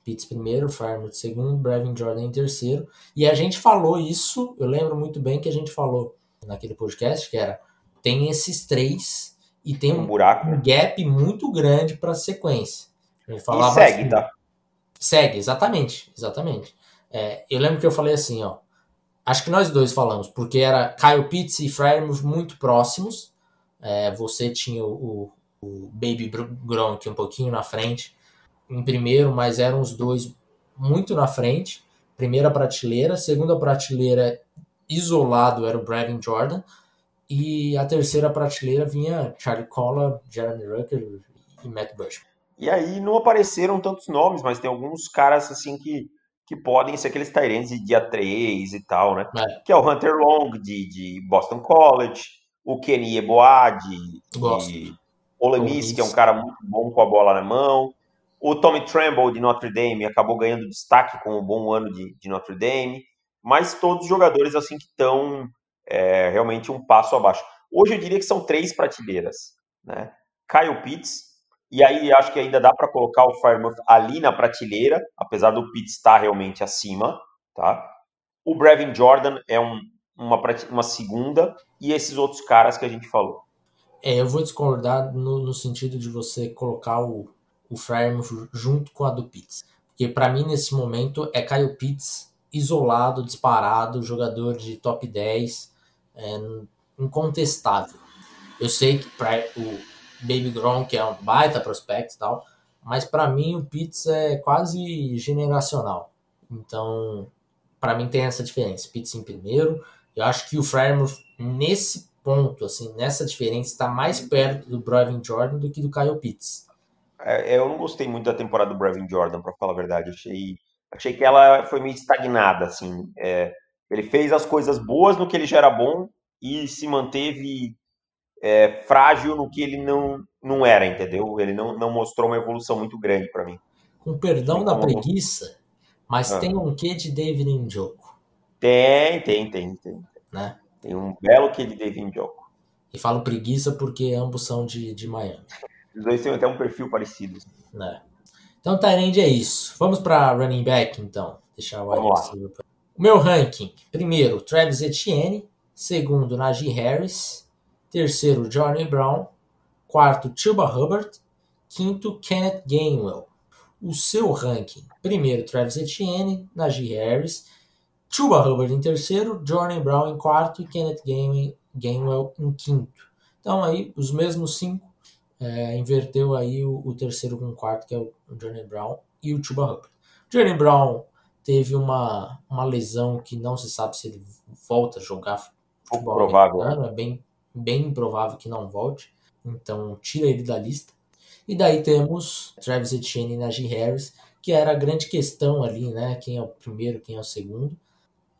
Pitts primeiro, Frymouth segundo, Brevin Jordan em terceiro. E a gente falou isso, eu lembro muito bem que a gente falou naquele podcast, que era tem esses três e tem um, um buraco, um gap muito grande para a sequência. e segue, assim, tá? Segue, exatamente, exatamente. É, eu lembro que eu falei assim, ó, acho que nós dois falamos, porque era Kyle Pitts e Frymouth muito próximos. É, você tinha o, o, Baby Gronk um pouquinho na frente, em primeiro, mas eram os dois muito na frente. Primeira prateleira, segunda prateleira isolado era o Brevin Jordan. E a terceira prateleira vinha Charlie Collar, Jeremy Rucker e Matt Bushman. E aí não apareceram tantos nomes, mas tem alguns caras assim que, que podem ser aqueles Tyrants de dia 3 e tal, né? É. Que é o Hunter Long de, de Boston College, o Kenny Eboa de, de Ole Miss, que é um cara muito bom com a bola na mão. O Tommy Tremble de Notre Dame acabou ganhando destaque com um bom ano de, de Notre Dame mas todos os jogadores assim que estão é, realmente um passo abaixo. Hoje eu diria que são três prateleiras, né? Kyle Pitts, e aí acho que ainda dá para colocar o Firemouth ali na prateleira, apesar do Pitts estar realmente acima, tá? O Brevin Jordan é um, uma, uma segunda, e esses outros caras que a gente falou. É, eu vou discordar no, no sentido de você colocar o, o Firemouth junto com a do Pitts. Porque para mim, nesse momento, é Kyle Pitts isolado, disparado, jogador de top 10, é, incontestável. Eu sei que para o Baby Gronk é um baita prospect e tal, mas para mim o Pitts é quase generacional. Então, para mim tem essa diferença. Pitts em primeiro, eu acho que o Frymouth nesse ponto, assim, nessa diferença, está mais perto do Brevin Jordan do que do Kyle Pitts. É, eu não gostei muito da temporada do Brevin Jordan, para falar a verdade. achei achei que ela foi meio estagnada, assim. É, ele fez as coisas boas no que ele já era bom e se manteve é, frágil no que ele não, não era, entendeu? Ele não, não mostrou uma evolução muito grande para mim. Com perdão da preguiça, mas ah. tem um quê de David Njoku? Tem, tem, tem, tem. Né? Tem um belo quê de David Njoku. E falo preguiça porque ambos são de, de Miami. Os dois têm até um perfil parecido. É. Então, Tyrande é isso. Vamos para running back, então. Deixar o. O meu ranking: primeiro, Travis Etienne. Segundo, Najee Harris. Terceiro, Johnny Brown. Quarto, Chuba Hubbard. Quinto, Kenneth Gainwell. O seu ranking: primeiro, Travis Etienne, Najee Harris. Chuba Hubbard em terceiro, Johnny Brown em quarto e Kenneth Gainwell em quinto. Então aí os mesmos cinco é, inverteu aí o, o, terceiro com o quarto, que é o, o Johnny Brown e o Chuba Hubbard. Johnny Brown teve uma, uma lesão que não se sabe se ele volta a jogar futebol provável. É bem, bem improvável que não volte. Então tira ele da lista. E daí temos Travis Etienne e Najee Harris, que era a grande questão ali, né? Quem é o primeiro, quem é o segundo.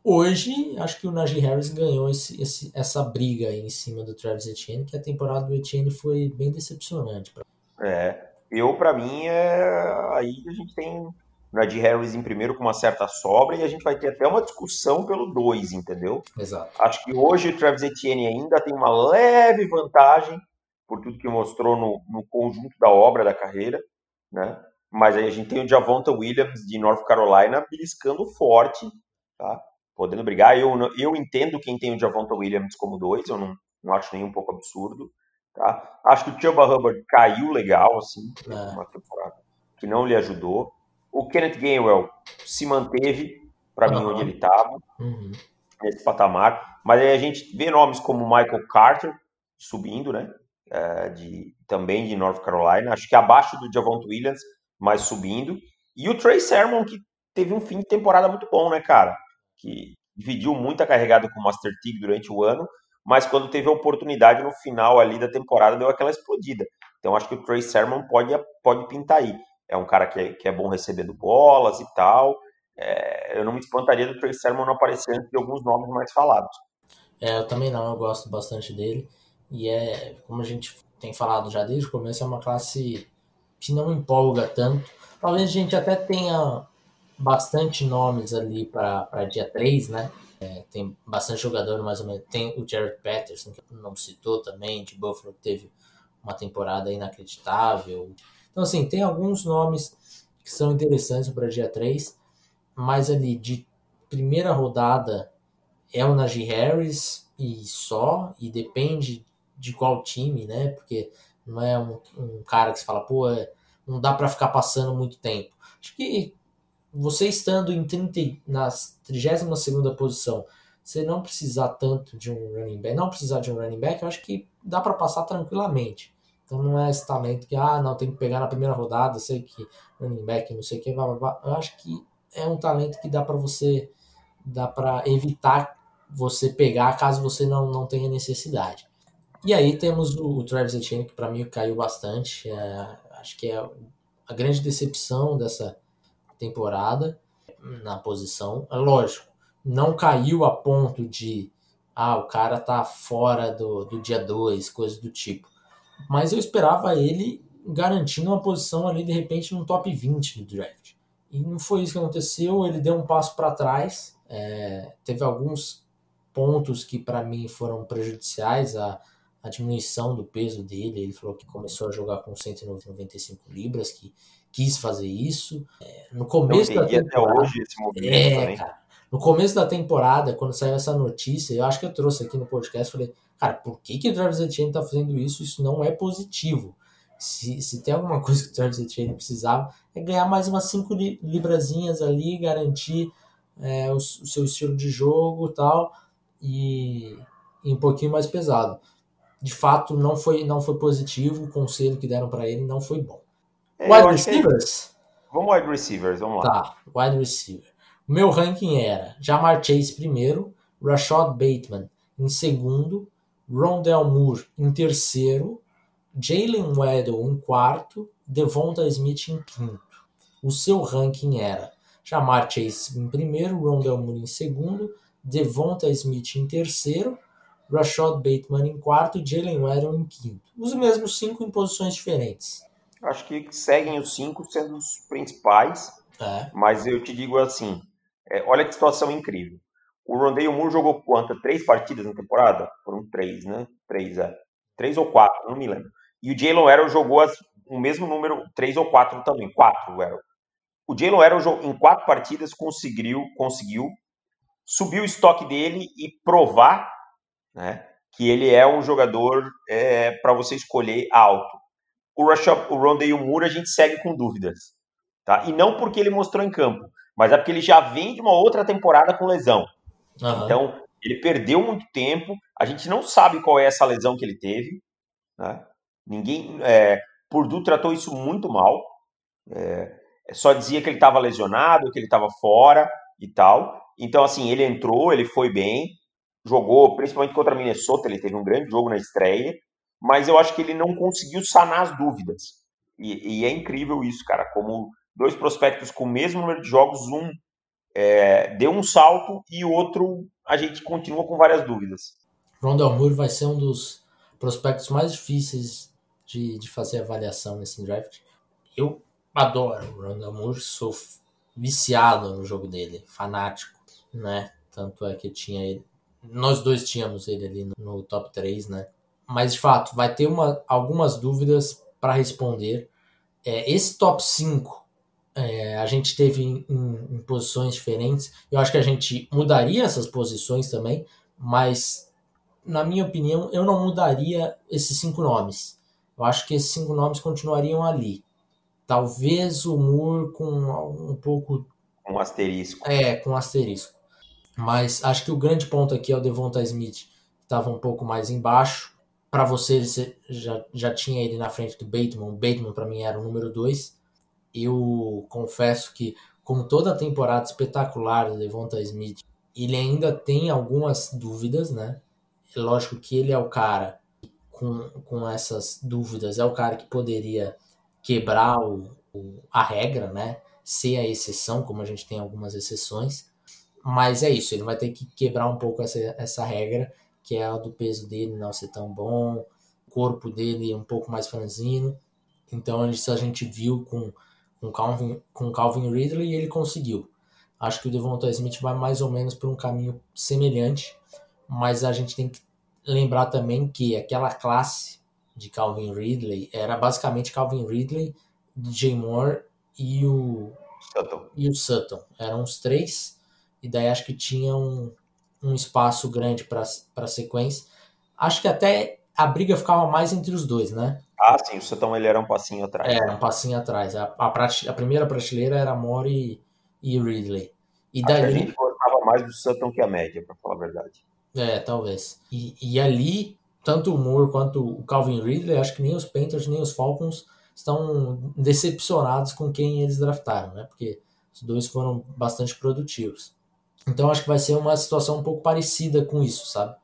Hoje, acho que o Najee Harris ganhou esse, esse, essa briga aí em cima do Travis Etienne, que a temporada do Etienne foi bem decepcionante. É, eu, para mim, é... aí a gente tem o Najee Harris em primeiro com uma certa sobra e a gente vai ter até uma discussão pelo 2, entendeu? Exato. Acho que hoje o Travis Etienne ainda tem uma leve vantagem por tudo que mostrou no, no conjunto da obra da carreira, né? Mas aí a gente tem o Javonta Williams de North Carolina beliscando forte, tá? Podendo brigar. Eu, eu entendo quem tem o Javonta Williams como dois, eu não, não acho nem um pouco absurdo. Tá? Acho que o Chuba Hubbard caiu legal, assim, é. uma temporada que não lhe ajudou. O Kenneth Gainwell se manteve, para uhum. mim, onde ele estava, uhum. nesse patamar. Mas aí a gente vê nomes como Michael Carter subindo, né? É, de, também de North Carolina. Acho que abaixo do Javonta Williams, mas subindo. E o Trey Sermon, que teve um fim de temporada muito bom, né, cara? Que dividiu muita carregada com o Master Tig durante o ano, mas quando teve a oportunidade no final ali da temporada deu aquela explodida. Então acho que o Trey Sermon pode, pode pintar aí. É um cara que é, que é bom recebendo bolas e tal. É, eu não me espantaria do Trey Sermon não aparecer antes de alguns nomes mais falados. É, eu também não, eu gosto bastante dele. E é, como a gente tem falado já desde o começo, é uma classe que não empolga tanto. Talvez a gente até tenha bastante nomes ali para dia 3, né? É, tem bastante jogador, mais ou menos. Tem o Jared Patterson, que não citou também, de Buffalo, que teve uma temporada inacreditável. Então, assim, tem alguns nomes que são interessantes para dia 3, mas ali de primeira rodada é o Najee Harris e só, e depende de qual time, né? Porque não é um, um cara que se fala, pô, é, não dá para ficar passando muito tempo. Acho que você estando em 30, na 32 posição, você não precisar tanto de um running back, não precisar de um running back, eu acho que dá para passar tranquilamente. Então não é esse talento que, ah, não, tem que pegar na primeira rodada, sei que running back, não sei o que, blá, blá, blá. eu acho que é um talento que dá para você, dá para evitar você pegar caso você não, não tenha necessidade. E aí temos o, o Travis Etienne, que para mim caiu bastante, é, acho que é a grande decepção dessa, temporada na posição. É lógico, não caiu a ponto de ah, o cara tá fora do, do dia 2, coisa do tipo. Mas eu esperava ele garantindo uma posição ali de repente no top 20 do draft. E não foi isso que aconteceu, ele deu um passo para trás, é, teve alguns pontos que para mim foram prejudiciais a, a diminuição do peso dele. Ele falou que começou a jogar com 195 libras, que quis fazer isso. É, no começo da temporada, hoje esse movimento é, também. Cara, no começo da temporada, quando saiu essa notícia, eu acho que eu trouxe aqui no podcast, falei, cara, por que, que o Travis Etienne tá fazendo isso? Isso não é positivo. Se, se tem alguma coisa que o Travis Etienne precisava, é ganhar mais umas 5 librazinhas ali, garantir é, o, o, seu estilo de jogo tal, e, e um pouquinho mais pesado. De fato, não foi, não foi positivo, o conselho que deram para ele não foi bom. É, wide receivers? Que... Vamos wide receivers, vamos lá. Tá, wide receiver. O meu ranking era Jamar Chase primeiro, Rashad Bateman em segundo, Rondell Moore em terceiro, Jalen Waddell em quarto, Devonta Smith em quinto. O seu ranking era Jamar Chase em primeiro, Rondell Moore em segundo, Devonta Smith em terceiro, Rashad Bateman em quarto e Jalen Waddell em quinto. Os mesmos cinco em posições diferentes acho que seguem os cinco sendo os principais. É. Mas eu te digo assim, é, olha que situação incrível. O Rondale Moore jogou quanto? Três partidas na temporada? Foram três, né? Três, é. Três ou quatro, não me lembro. E o Jalen Arrow jogou as, o mesmo número, três ou quatro também, quatro Arrow. O Jalen Arrow em quatro partidas conseguiu, conseguiu subir o estoque dele e provar né, que ele é um jogador é, para você escolher alto. O Rashad, o Rondale Moore a gente segue com dúvidas. Tá? E não porque ele mostrou em campo, mas é porque ele já vem de uma outra temporada com lesão. Uhum. Então, ele perdeu muito tempo. A gente não sabe qual é essa lesão que ele teve. Né? Ninguém. É, Purdue tratou isso muito mal. É, só dizia que ele estava lesionado, que ele estava fora e tal. Então, assim, ele entrou, ele foi bem, jogou, principalmente contra a Minnesota, ele teve um grande jogo na estreia, mas eu acho que ele não conseguiu sanar as dúvidas. E, e é incrível isso, cara, como dois prospectos com o mesmo número de jogos, um é, deu um salto e o outro a gente continua com várias dúvidas. Rondell Moore vai ser um dos prospectos mais difíceis de, de fazer avaliação nesse draft. Eu adoro o Rondell Moore, sou viciado no jogo dele, fanático, né? Tanto é que tinha ele. Nós dois tínhamos ele ali no, no top 3, né? Mas de fato, vai ter uma, algumas dúvidas para responder. É, esse top 5 é, a gente teve em, em, em, posições diferentes. Eu acho que a gente mudaria essas posições também, mas na minha opinião, eu não mudaria esses cinco nomes. Eu acho que esses cinco nomes continuariam ali. Talvez o Moore com um pouco. Um asterisco. É, com um asterisco. Mas acho que o grande ponto aqui é o Devonta Smith, que estava um pouco mais embaixo. Para você, você já, já tinha ele na frente do Bateman. O Bateman, para mim, era o número dois eu confesso que, como toda a temporada espetacular do Devonta Smith, ele ainda tem algumas dúvidas, né? É lógico que ele é o cara com, com essas dúvidas, é o cara que poderia quebrar o, o, a regra, né? Ser a exceção, como a gente tem algumas exceções. Mas é isso, ele vai ter que quebrar um pouco essa, essa regra, que é a do peso dele não ser tão bom, o corpo dele um pouco mais franzino. Então isso a gente viu com com Calvin, com Calvin Ridley e ele conseguiu. Acho que o Devonta Smith vai mais ou menos por um caminho semelhante, mas a gente tem que lembrar também que aquela classe de Calvin Ridley era basicamente Calvin Ridley, DJ Moore e o Sutton. E o Sutton. Eram os três, e daí acho que tinha um, espaço grande para sequência. Acho que até a briga ficava mais entre os dois, né? Ah, sim, o Sutton ele era um passinho atrás. É, um passinho atrás. A, a, a primeira prateleira era Mori e, Ridley. E daí... a gente gostava mais do Sutton que a média, para falar a verdade. É, talvez. E, e ali, tanto o Moore quanto o Calvin Ridley, acho que nem os Panthers nem os Falcons estão decepcionados com quem eles draftaram, né? Porque os dois foram bastante produtivos. Então acho que vai ser uma situação um pouco parecida com isso, sabe?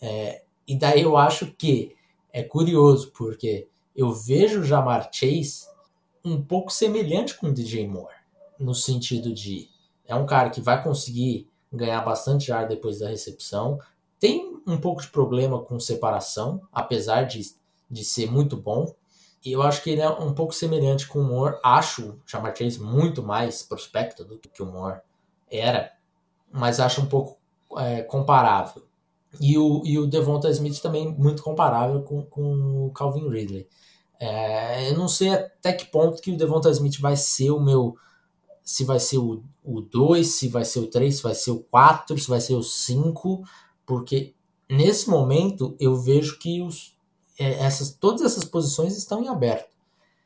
É, e daí eu acho que é curioso, porque eu vejo o Jamar Chase um pouco semelhante com o DJ Moore, no sentido de é um cara que vai conseguir ganhar bastante ar depois da recepção, tem um pouco de problema com separação, apesar de, de ser muito bom. E eu acho que ele é um pouco semelhante com o Moore. Acho o Jamar Chase muito mais prospecto do que o Moore era, mas acho um pouco é, comparável. E o, e o Devonta Smith também muito comparável com, com o Calvin Ridley. É, eu não sei até que ponto que o Devonta Smith vai ser o meu. Se vai ser o 2, se vai ser o 3, se vai ser o 4, se vai ser o 5, porque nesse momento eu vejo que os, é, essas, todas essas posições estão em aberto.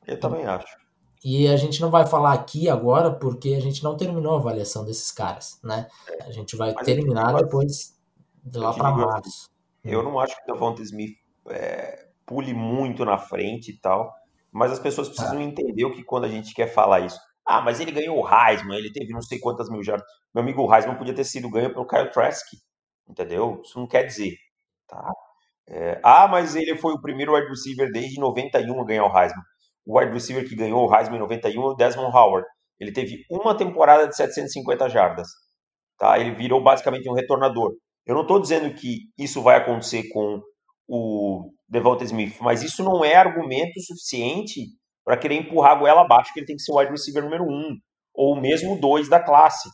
Eu também acho. E a gente não vai falar aqui agora porque a gente não terminou a avaliação desses caras, né? A gente vai Mas terminar depois de lá para março. Eu não acho que o Devonta Smith é, pule muito na frente e tal, mas as pessoas precisam é. entender o que quando a gente quer falar isso. Ah, mas ele ganhou o Heisman, ele teve não sei quantas mil jardas. Meu amigo, o Heisman podia ter sido ganho pelo Kyle Trask, entendeu? Isso não quer dizer, tá? É, ah, mas ele foi o primeiro wide receiver desde 91 a ganhar o Heisman. O wide receiver que ganhou o Heisman em 91 é o Desmond Howard. Ele teve uma temporada de 750 jardas. Tá? Ele virou basicamente um retornador. Eu não estou dizendo que isso vai acontecer com o Devonta Smith, mas isso não é argumento suficiente para querer empurrar a goela abaixo que ele tem que ser o wide receiver número um, ou mesmo dois da classe.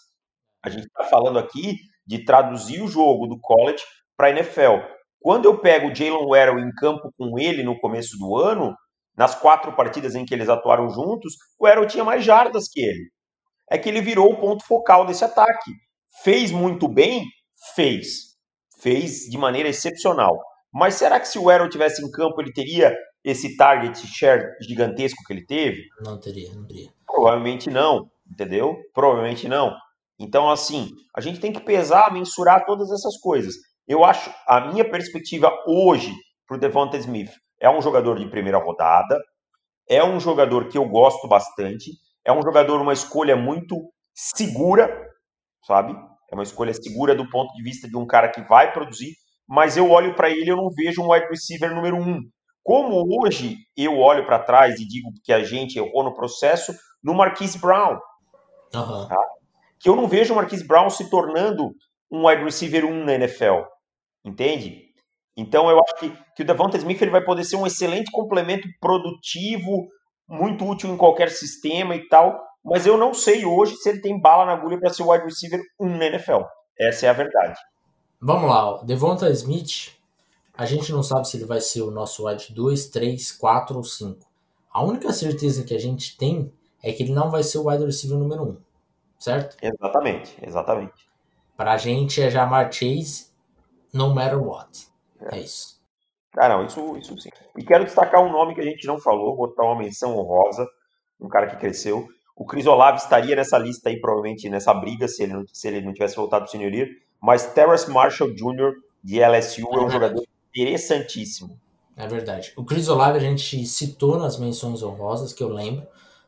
A gente está falando aqui de traduzir o jogo do college para a NFL. Quando eu pego o Jalen Warren em campo com ele no começo do ano, nas quatro partidas em que eles atuaram juntos, o Arrow tinha mais jardas que ele. É que ele virou o ponto focal desse ataque. Fez muito bem? Fez. Fez de maneira excepcional. Mas será que se o Arrow tivesse em campo, ele teria esse target share gigantesco que ele teve? Não teria, não teria. Provavelmente não, entendeu? Provavelmente não. Então, assim, a gente tem que pesar, mensurar todas essas coisas. Eu acho, a minha perspectiva hoje para o Devonta Smith é um jogador de primeira rodada, é um jogador que eu gosto bastante, é um jogador, uma escolha muito segura, sabe? É uma escolha segura do ponto de vista de um cara que vai produzir, mas eu olho para ele e eu não vejo um wide receiver número um. Como hoje eu olho para trás e digo que a gente errou no processo no Marquise Brown. Uhum. Tá? Que eu não vejo o Marquise Brown se tornando um wide receiver 1 na NFL. Entende? Então eu acho que, que o Devonta Smith ele vai poder ser um excelente complemento produtivo, muito útil em qualquer sistema e tal, mas eu não sei hoje se ele tem bala na agulha para ser o wide receiver 1 na NFL. Essa é a verdade. Vamos lá, Devonta Smith, a gente não sabe se ele vai ser o nosso wide 2, 3, 4 ou 5. A única certeza que a gente tem é que ele não vai ser o wide receiver número 1, certo? Exatamente, exatamente. Para a gente é Jamar Chase, no matter what. É isso. Ah, não, isso, isso sim. E quero destacar um nome que a gente não falou, botar uma menção honrosa, um cara que cresceu. O Cris Olave estaria nessa lista aí, provavelmente nessa briga, se ele não, se ele não tivesse voltado para o. Mas Terrace Marshall Jr. de LSU é, é um jogador interessantíssimo. É verdade. O Chris Olave a gente citou nas menções honrosas, que eu lembro.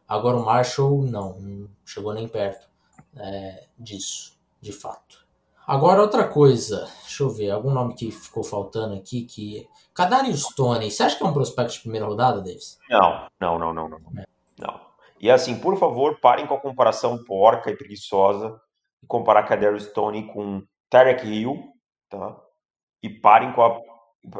Agora o Marshall não, não chegou nem perto é, disso, de fato. Agora, outra coisa, deixa eu ver, algum nome que ficou faltando aqui, que... Kadarius Stone, você acha que é um prospecto de primeira rodada, Davis? Não, não, não, não, não. É. Não. E assim, por favor, parem com a comparação porca e preguiçosa e comparar Kadarius Stone com Tarek Hill, tá? E parem com a,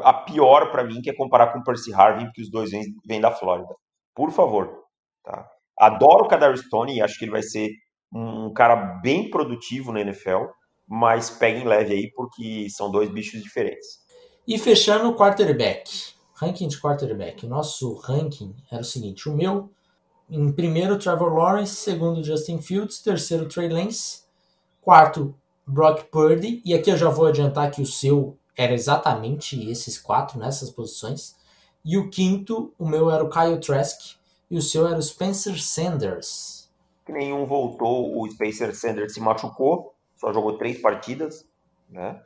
a pior para mim, que é comparar com Percy Harvin, porque os dois vêm, da Flórida. Por favor, tá? Adoro o Kadarius Stone e acho que ele vai ser um cara bem produtivo na NFL, mas peguem leve aí porque são dois bichos diferentes. E fechando o quarterback, ranking de quarterback. O nosso ranking era o seguinte: o meu, em primeiro, Trevor Lawrence, segundo, Justin Fields, terceiro, Trey Lance, quarto, Brock Purdy, e aqui eu já vou adiantar que o seu era exatamente esses quatro nessas posições. E o quinto, o meu era o Kyle Trask, e o seu era o Spencer Sanders. Que nenhum voltou, o Spencer Sanders se machucou, só jogou três partidas, né?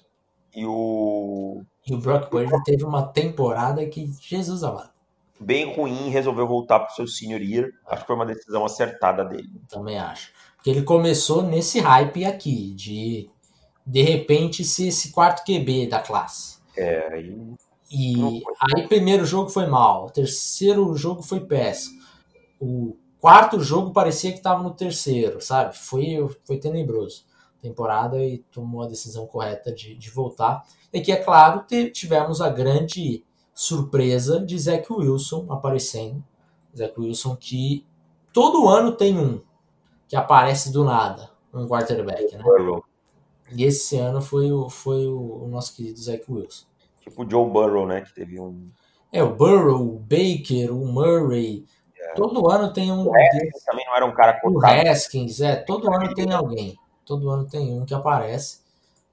E o. E o Brock Purdy teve uma temporada que, Jesus amado. Bem ruim, resolveu voltar para o seu senior year. Acho que foi uma decisão acertada dele. Também acho. Porque ele começou nesse hype aqui, de de repente ser esse quarto QB da classe. É, aí. E aí, primeiro jogo foi mal, o terceiro jogo foi péssimo. O quarto jogo parecia que estava no terceiro, sabe? Foi, foi tenebroso temporada e tomou a decisão correta de, de voltar. E que, é claro, tivemos a grande surpresa de Zach Wilson aparecendo. Zach Wilson que todo ano tem um que aparece do nada, um quarterback, né? E esse ano foi o, foi o, o nosso querido Zach Wilson. Tipo o Joe Burrow, né? Que teve um. É, o Burrow, o Baker, o Murray. É. Todo ano tem um. O Haskins também não era um cara cotado. O Haskins, é. Todo ano tem alguém. Todo ano tem um que aparece.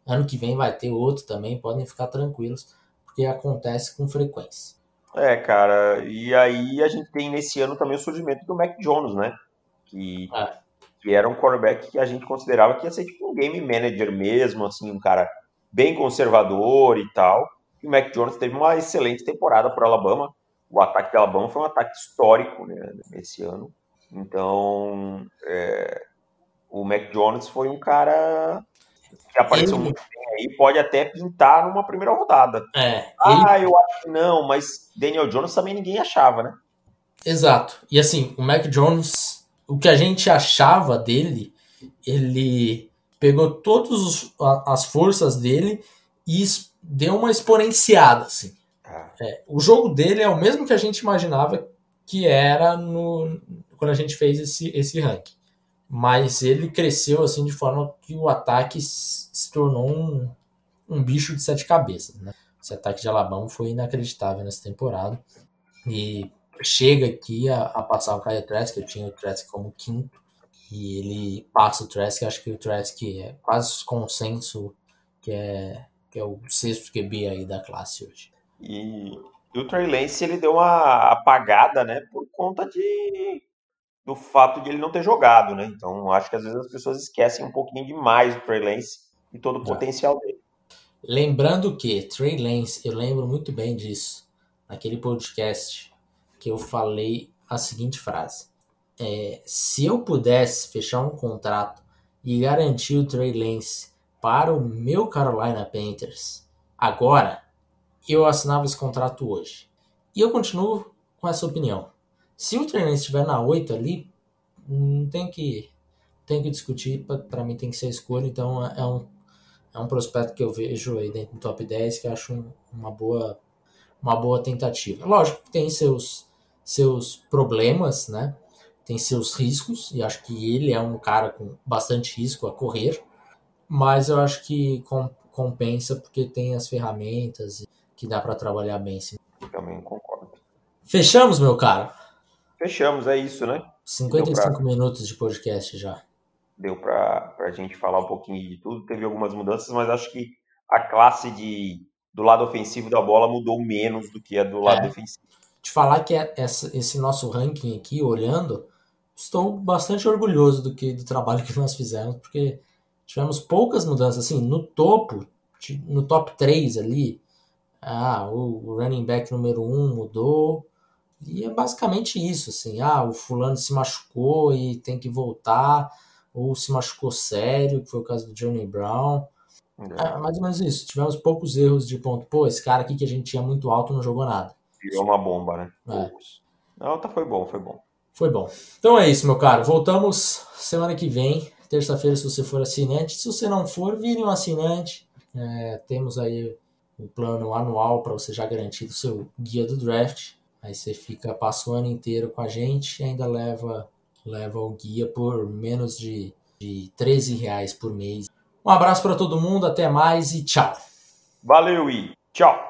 Ano que vem vai ter outro também, podem ficar tranquilos, porque acontece com frequência. É, cara, e aí a gente tem nesse ano também o surgimento do Mac Jones, né? Que, é. que era um quarterback que a gente considerava que ia ser tipo um game manager mesmo, assim, um cara bem conservador e tal. E o Mac Jones teve uma excelente temporada por Alabama. O ataque de Alabama foi um ataque histórico né, nesse ano. Então, é, o Mac Jones foi um cara que apareceu ele... muito bem aí, pode até pintar numa primeira rodada. É, ah, eu acho que não, mas Daniel Jones também ninguém achava, né? Exato. E assim, o Mac Jones, o que a gente achava dele, ele pegou todas as forças dele e deu uma exponenciada, assim. Ah. É, o jogo dele é o mesmo que a gente imaginava que era no, quando a gente fez esse, esse ranking mas ele cresceu assim de forma que o ataque se tornou um, um bicho de sete cabeças. Né? Esse ataque de Alabama foi inacreditável nessa temporada. E chega aqui a, a passar o Kyle Trask, eu tinha o Trask como quinto, e ele passa o Trask, acho que o Trask é quase consenso que é, que é o sexto QB aí da classe hoje. E, o Trey Lance, ele deu uma apagada, né, por conta de do fato de ele não ter jogado, né? Então, acho que às vezes as pessoas esquecem um pouquinho demais do Trey Lance e todo o potencial dele. Lembrando que Trey Lance, eu lembro muito bem disso, naquele podcast que eu falei a seguinte frase: é, se eu pudesse fechar um contrato e garantir o Trey Lance para o meu Carolina Panthers agora, eu assinava esse contrato hoje. E eu continuo com essa opinião. Se o Lance estiver na 8 ali, não tem que, tem que discutir, para mim tem que ser escolha, então é, é um, é um prospecto que eu vejo aí dentro do top 10 que eu acho um, uma boa uma boa tentativa. Lógico que tem seus seus problemas, né? Tem seus riscos e acho que ele é um cara com bastante risco a correr, mas eu acho que compensa porque tem as ferramentas que dá para trabalhar bem. Sim. Também concordo. Fechamos, meu caro? Fechamos, é isso, né? 55 pra... minutos de podcast já. Deu para a gente falar um pouquinho de tudo. Teve algumas mudanças, mas acho que a classe de, do lado ofensivo da bola mudou menos do que a do lado é. defensivo. De falar que é essa, esse nosso ranking aqui, olhando, estou bastante orgulhoso do que do trabalho que nós fizemos, porque tivemos poucas mudanças. Assim, no topo, no top 3 ali, ah, o running back número 1 mudou, e é basicamente isso, assim, ah, o fulano se machucou e tem que voltar, ou se machucou sério, que foi o caso do Johnny Brown. É. é mais ou menos isso. Tivemos poucos erros de ponto. Pô, esse cara aqui que a gente tinha muito alto não jogou nada. Virou uma bomba, né? É. Não, tá, foi bom, foi bom. Foi bom. Então é isso, meu caro. Voltamos semana que vem, terça-feira, se você for assinante. Se você não for, vire um assinante. É, temos aí o um plano anual para você já garantir o seu guia do draft. Aí você fica, passa o ano inteiro com a gente e ainda leva, leva o guia por menos de, de 13 reais por mês. Um abraço para todo mundo, até mais e tchau. Valeu e tchau.